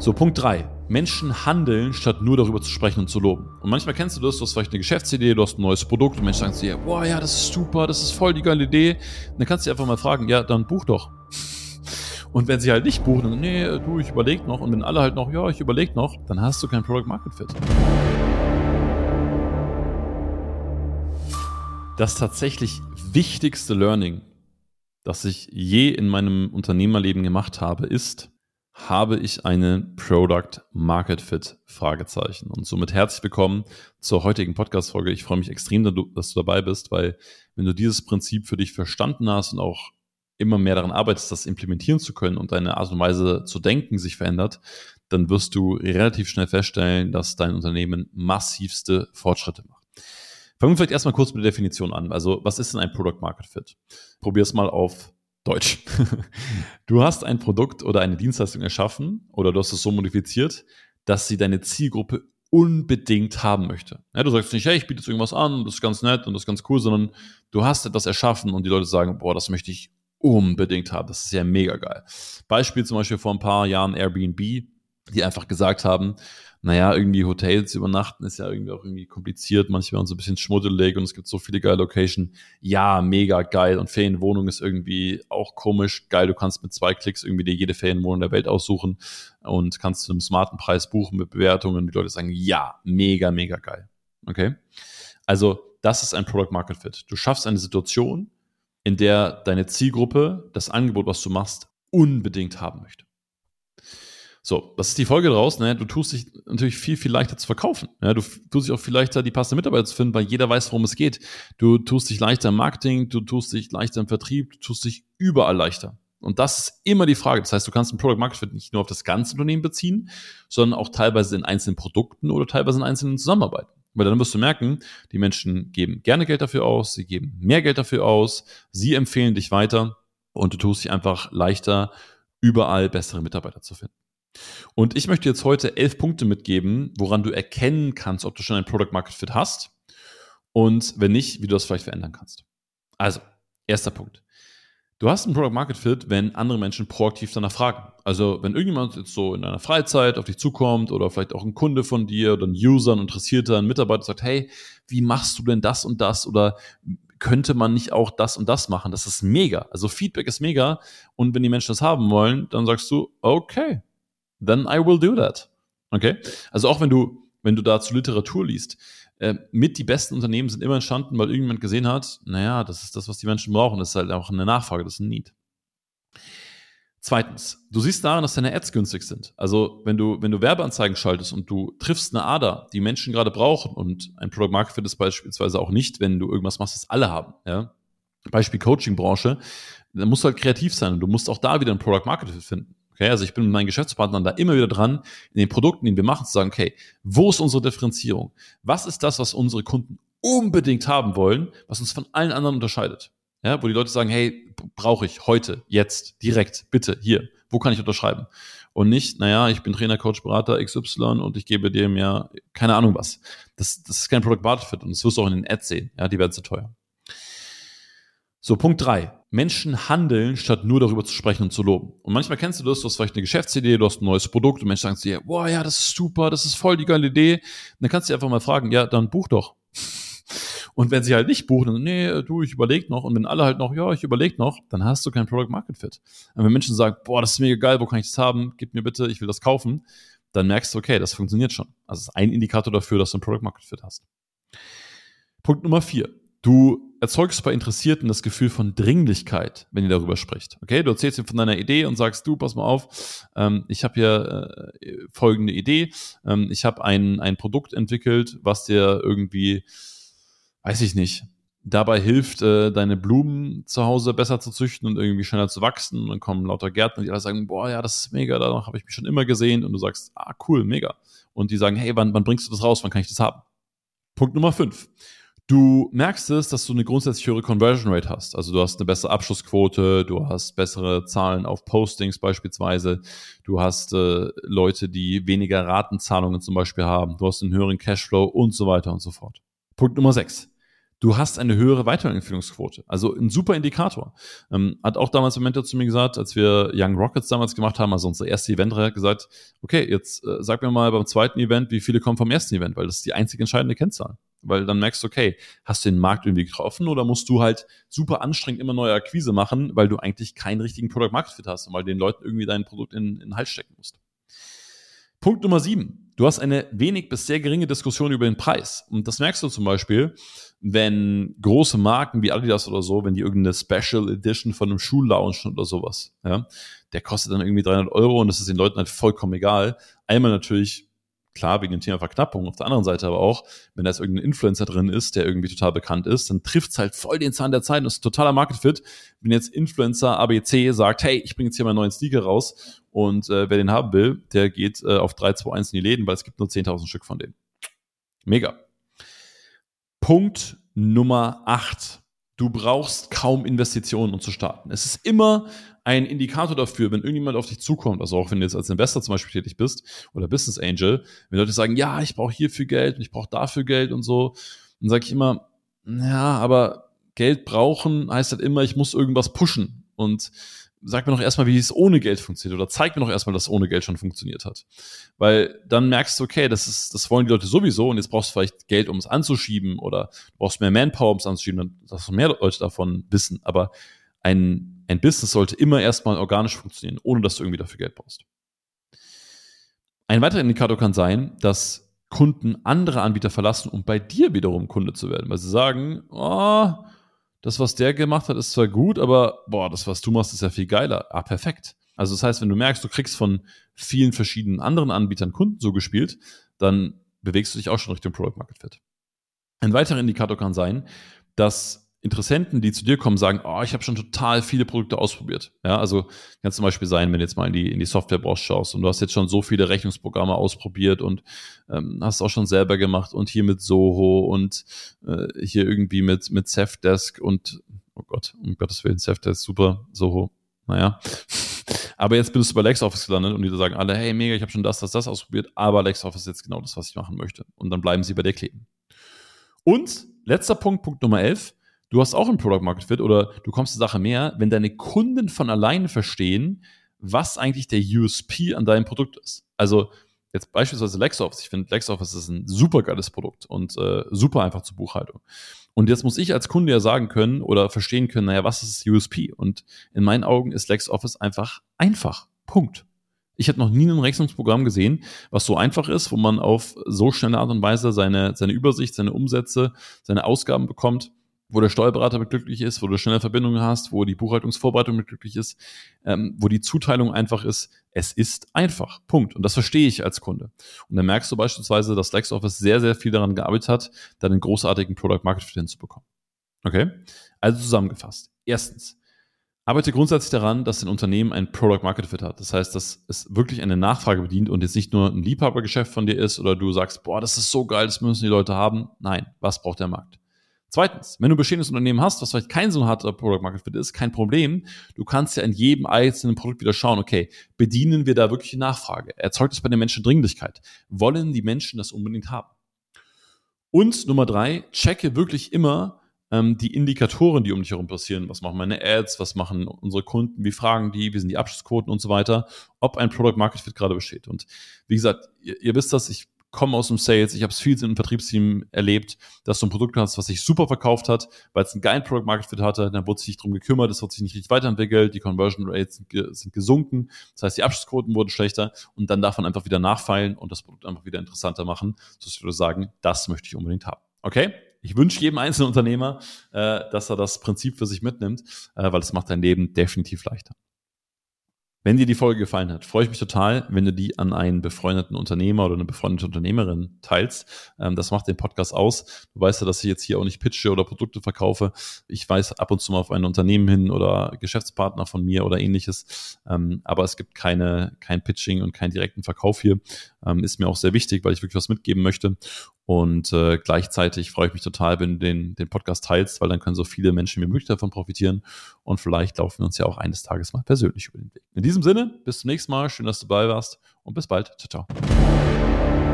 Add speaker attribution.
Speaker 1: So, Punkt 3. Menschen handeln, statt nur darüber zu sprechen und zu loben. Und manchmal kennst du das, du hast vielleicht eine Geschäftsidee, du hast ein neues Produkt und Menschen sagen zu dir, boah, ja, das ist super, das ist voll die geile Idee. Und dann kannst du dir einfach mal fragen, ja, dann buch doch. Und wenn sie halt nicht buchen, dann, nee, du, ich überleg noch. Und wenn alle halt noch, ja, ich überleg noch, dann hast du kein Product Market Fit. Das tatsächlich wichtigste Learning, das ich je in meinem Unternehmerleben gemacht habe, ist, habe ich einen Product Market Fit? Fragezeichen. Und somit herzlich willkommen zur heutigen Podcast-Folge. Ich freue mich extrem, dass du dabei bist, weil wenn du dieses Prinzip für dich verstanden hast und auch immer mehr daran arbeitest, das implementieren zu können und deine Art und Weise zu denken sich verändert, dann wirst du relativ schnell feststellen, dass dein Unternehmen massivste Fortschritte macht. Fangen wir vielleicht erstmal kurz mit der Definition an. Also, was ist denn ein Product Market Fit? Probier es mal auf Deutsch. Du hast ein Produkt oder eine Dienstleistung erschaffen oder du hast es so modifiziert, dass sie deine Zielgruppe unbedingt haben möchte. Ja, du sagst nicht, hey, ich biete jetzt irgendwas an, das ist ganz nett und das ist ganz cool, sondern du hast etwas erschaffen und die Leute sagen, boah, das möchte ich unbedingt haben. Das ist ja mega geil. Beispiel zum Beispiel vor ein paar Jahren Airbnb, die einfach gesagt haben, naja, irgendwie Hotels übernachten ist ja irgendwie auch irgendwie kompliziert, manchmal so ein bisschen schmuddelig und es gibt so viele geile Locations. Ja, mega geil. Und Ferienwohnung ist irgendwie auch komisch. Geil, du kannst mit zwei Klicks irgendwie dir jede Ferienwohnung der Welt aussuchen und kannst zu einem smarten Preis buchen mit Bewertungen. Die Leute sagen, ja, mega, mega geil. Okay? Also, das ist ein Product Market Fit. Du schaffst eine Situation, in der deine Zielgruppe das Angebot, was du machst, unbedingt haben möchte. So, das ist die Folge daraus. Ne? Du tust dich natürlich viel, viel leichter zu verkaufen. Ja? Du tust dich auch viel leichter, die passende Mitarbeiter zu finden, weil jeder weiß, worum es geht. Du tust dich leichter im Marketing, du tust dich leichter im Vertrieb, du tust dich überall leichter. Und das ist immer die Frage. Das heißt, du kannst ein Product Market Fit nicht nur auf das ganze Unternehmen beziehen, sondern auch teilweise in einzelnen Produkten oder teilweise in einzelnen Zusammenarbeiten. Weil dann wirst du merken, die Menschen geben gerne Geld dafür aus, sie geben mehr Geld dafür aus, sie empfehlen dich weiter und du tust dich einfach leichter, überall bessere Mitarbeiter zu finden. Und ich möchte jetzt heute elf Punkte mitgeben, woran du erkennen kannst, ob du schon ein Product Market Fit hast und wenn nicht, wie du das vielleicht verändern kannst. Also, erster Punkt. Du hast ein Product Market Fit, wenn andere Menschen proaktiv danach fragen. Also, wenn irgendjemand jetzt so in deiner Freizeit auf dich zukommt oder vielleicht auch ein Kunde von dir oder ein User, ein Interessierter, ein Mitarbeiter sagt, hey, wie machst du denn das und das oder könnte man nicht auch das und das machen? Das ist mega. Also Feedback ist mega. Und wenn die Menschen das haben wollen, dann sagst du, okay, then I will do that. Okay? Also auch wenn du, wenn du dazu Literatur liest, äh, mit die besten Unternehmen sind immer entstanden, weil irgendjemand gesehen hat, naja, das ist das, was die Menschen brauchen. Das ist halt auch eine Nachfrage, das ist ein Need. Zweitens, du siehst daran, dass deine Ads günstig sind. Also, wenn du, wenn du Werbeanzeigen schaltest und du triffst eine Ader, die Menschen gerade brauchen und ein Product Market Fit ist beispielsweise auch nicht, wenn du irgendwas machst, das alle haben, ja. Beispiel Coaching-Branche, dann musst du halt kreativ sein und du musst auch da wieder ein Product Market Fit finden. Okay, also ich bin mit meinen Geschäftspartnern da immer wieder dran, in den Produkten, die wir machen, zu sagen, okay, wo ist unsere Differenzierung? Was ist das, was unsere Kunden unbedingt haben wollen, was uns von allen anderen unterscheidet? Ja, wo die Leute sagen, hey, brauche ich heute, jetzt, direkt, bitte, hier, wo kann ich unterschreiben? Und nicht, naja, ich bin Trainer, Coach, Berater XY und ich gebe dir mehr, keine Ahnung was. Das, das ist kein Product Market Fit und das wirst du auch in den Ads sehen. Ja, die werden zu teuer. So, Punkt drei. Menschen handeln, statt nur darüber zu sprechen und zu loben. Und manchmal kennst du das, du hast vielleicht eine Geschäftsidee, du hast ein neues Produkt und Menschen sagen zu dir, boah, ja, das ist super, das ist voll die geile Idee. Und dann kannst du dir einfach mal fragen, ja, dann buch doch. Und wenn sie halt nicht buchen, dann, nee, du, ich überleg noch. Und wenn alle halt noch, ja, ich überleg noch, dann hast du kein Product Market Fit. Und wenn Menschen sagen, boah, das ist mega geil, wo kann ich das haben? Gib mir bitte, ich will das kaufen, dann merkst du, okay, das funktioniert schon. Also ist ein Indikator dafür, dass du ein Product Market Fit hast. Punkt Nummer vier. Du erzeugst bei Interessierten das Gefühl von Dringlichkeit, wenn ihr darüber spricht. Okay, du erzählst ihm von deiner Idee und sagst, du, pass mal auf, ähm, ich habe hier äh, folgende Idee. Ähm, ich habe ein, ein Produkt entwickelt, was dir irgendwie, weiß ich nicht, dabei hilft, äh, deine Blumen zu Hause besser zu züchten und irgendwie schneller zu wachsen. Und dann kommen lauter Gärtner, die alle sagen, boah, ja, das ist mega, danach habe ich mich schon immer gesehen. Und du sagst, ah, cool, mega. Und die sagen, hey, wann, wann bringst du das raus? Wann kann ich das haben? Punkt Nummer fünf. Du merkst es, dass du eine grundsätzlich höhere Conversion Rate hast. Also du hast eine bessere Abschlussquote, du hast bessere Zahlen auf Postings beispielsweise, du hast äh, Leute, die weniger Ratenzahlungen zum Beispiel haben, du hast einen höheren Cashflow und so weiter und so fort. Punkt Nummer sechs. du hast eine höhere Weiterempfehlungsquote. Also ein super Indikator. Ähm, hat auch damals ein Mentor zu mir gesagt, als wir Young Rockets damals gemacht haben, also unser erstes Event, hat gesagt, okay, jetzt äh, sag mir mal beim zweiten Event, wie viele kommen vom ersten Event, weil das ist die einzige entscheidende Kennzahl. Weil dann merkst du, okay, hast du den Markt irgendwie getroffen oder musst du halt super anstrengend immer neue Akquise machen, weil du eigentlich keinen richtigen Product Market Fit hast und weil den Leuten irgendwie dein Produkt in, in den Hals stecken musst. Punkt Nummer sieben. Du hast eine wenig bis sehr geringe Diskussion über den Preis. Und das merkst du zum Beispiel, wenn große Marken wie Adidas oder so, wenn die irgendeine Special Edition von einem Schuh launchen oder sowas, ja, der kostet dann irgendwie 300 Euro und das ist den Leuten halt vollkommen egal. Einmal natürlich klar wegen dem Thema Verknappung, auf der anderen Seite aber auch, wenn da jetzt irgendein Influencer drin ist, der irgendwie total bekannt ist, dann trifft es halt voll den Zahn der Zeit und ist totaler Market Fit. Wenn jetzt Influencer ABC sagt, hey, ich bringe jetzt hier meinen neuen Sneaker raus und äh, wer den haben will, der geht äh, auf 3, 2, 1 in die Läden, weil es gibt nur 10.000 Stück von denen. Mega. Punkt Nummer 8. Du brauchst kaum Investitionen, um zu starten. Es ist immer ein Indikator dafür, wenn irgendjemand auf dich zukommt, also auch wenn du jetzt als Investor zum Beispiel tätig bist oder Business Angel, wenn Leute sagen, ja, ich brauche hierfür Geld und ich brauche dafür Geld und so, dann sage ich immer, ja, aber Geld brauchen heißt halt immer, ich muss irgendwas pushen. Und sag mir noch erstmal, wie es ohne Geld funktioniert oder zeig mir noch erstmal, dass es ohne Geld schon funktioniert hat. Weil dann merkst du, okay, das ist, das wollen die Leute sowieso und jetzt brauchst du vielleicht Geld, um es anzuschieben oder du brauchst mehr Manpower, um es anzuschieben, dann dass mehr Leute davon wissen. Aber ein, ein Business sollte immer erstmal organisch funktionieren, ohne dass du irgendwie dafür Geld brauchst. Ein weiterer Indikator kann sein, dass Kunden andere Anbieter verlassen, um bei dir wiederum Kunde zu werden, weil sie sagen, oh, das, was der gemacht hat, ist zwar gut, aber boah, das, was du machst, ist ja viel geiler. Ah, perfekt. Also das heißt, wenn du merkst, du kriegst von vielen verschiedenen anderen Anbietern Kunden so gespielt, dann bewegst du dich auch schon Richtung Product Market Fit. Ein weiterer Indikator kann sein, dass Interessenten, die zu dir kommen, sagen, oh, ich habe schon total viele Produkte ausprobiert. Ja, also kann zum Beispiel sein, wenn du jetzt mal in die, in die Softwarebranche schaust und du hast jetzt schon so viele Rechnungsprogramme ausprobiert und ähm, hast auch schon selber gemacht und hier mit Soho und äh, hier irgendwie mit, mit Safdesk und, oh Gott, um Gottes Willen, Safdesk, super, Soho, naja. Aber jetzt bist du bei LexOffice gelandet und die sagen alle, hey, mega, ich habe schon das, das, das ausprobiert, aber LexOffice ist jetzt genau das, was ich machen möchte. Und dann bleiben sie bei dir kleben. Und letzter Punkt, Punkt Nummer 11, du hast auch ein Product Market Fit oder du kommst zur Sache mehr, wenn deine Kunden von alleine verstehen, was eigentlich der USP an deinem Produkt ist. Also jetzt beispielsweise LexOffice. Ich finde LexOffice ist ein super geiles Produkt und äh, super einfach zur Buchhaltung. Und jetzt muss ich als Kunde ja sagen können oder verstehen können, naja, was ist das USP? Und in meinen Augen ist LexOffice einfach einfach. Punkt. Ich habe noch nie ein Rechnungsprogramm gesehen, was so einfach ist, wo man auf so schnelle Art und Weise seine, seine Übersicht, seine Umsätze, seine Ausgaben bekommt wo der Steuerberater mit glücklich ist, wo du schnelle Verbindungen hast, wo die Buchhaltungsvorbereitung mit glücklich ist, ähm, wo die Zuteilung einfach ist. Es ist einfach. Punkt. Und das verstehe ich als Kunde. Und dann merkst du beispielsweise, dass LexOffice sehr, sehr viel daran gearbeitet hat, dann einen großartigen Product Market Fit hinzubekommen. Okay? Also zusammengefasst. Erstens, arbeite grundsätzlich daran, dass dein Unternehmen ein Product Market Fit hat. Das heißt, dass es wirklich eine Nachfrage bedient und jetzt nicht nur ein Liebhabergeschäft von dir ist oder du sagst, boah, das ist so geil, das müssen die Leute haben. Nein, was braucht der Markt? Zweitens, wenn du ein bestehendes Unternehmen hast, was vielleicht kein so harter Product Market Fit ist, kein Problem. Du kannst ja in jedem einzelnen Produkt wieder schauen, okay, bedienen wir da wirklich die Nachfrage? Erzeugt es bei den Menschen Dringlichkeit? Wollen die Menschen das unbedingt haben? Und Nummer drei, checke wirklich immer ähm, die Indikatoren, die um dich herum passieren. Was machen meine Ads? Was machen unsere Kunden? Wie fragen die? Wie sind die Abschlussquoten und so weiter? Ob ein Product Market Fit gerade besteht. Und wie gesagt, ihr, ihr wisst das, ich komme aus dem Sales, ich habe es viel im Vertriebsteam erlebt, dass du ein Produkt hast, was sich super verkauft hat, weil es einen geilen Product Market Fit hatte, dann wurde sich drum gekümmert, es wird sich nicht richtig weiterentwickelt, die Conversion Rates sind, gesunken, das heißt, die Abschlussquoten wurden schlechter und dann darf man einfach wieder nachfeilen und das Produkt einfach wieder interessanter machen, so ich würde sagen, das möchte ich unbedingt haben. Okay? Ich wünsche jedem einzelnen Unternehmer, äh, dass er das Prinzip für sich mitnimmt, äh, weil es macht dein Leben definitiv leichter. Wenn dir die Folge gefallen hat, freue ich mich total, wenn du die an einen befreundeten Unternehmer oder eine befreundete Unternehmerin teilst. Ähm, das macht den Podcast aus. Du weißt ja, dass ich jetzt hier auch nicht pitche oder Produkte verkaufe. Ich weise ab und zu mal auf ein Unternehmen hin oder Geschäftspartner von mir oder ähnliches. Ähm, aber es gibt keine, kein Pitching und keinen direkten Verkauf hier. Ähm, ist mir auch sehr wichtig, weil ich wirklich was mitgeben möchte. Und äh, gleichzeitig freue ich mich total, wenn du den, den Podcast teilst, weil dann können so viele Menschen wie möglich davon profitieren. Und vielleicht laufen wir uns ja auch eines Tages mal persönlich über den Weg. In diesem Sinne, bis zum nächsten Mal. Schön, dass du dabei warst und bis bald. Ciao, ciao.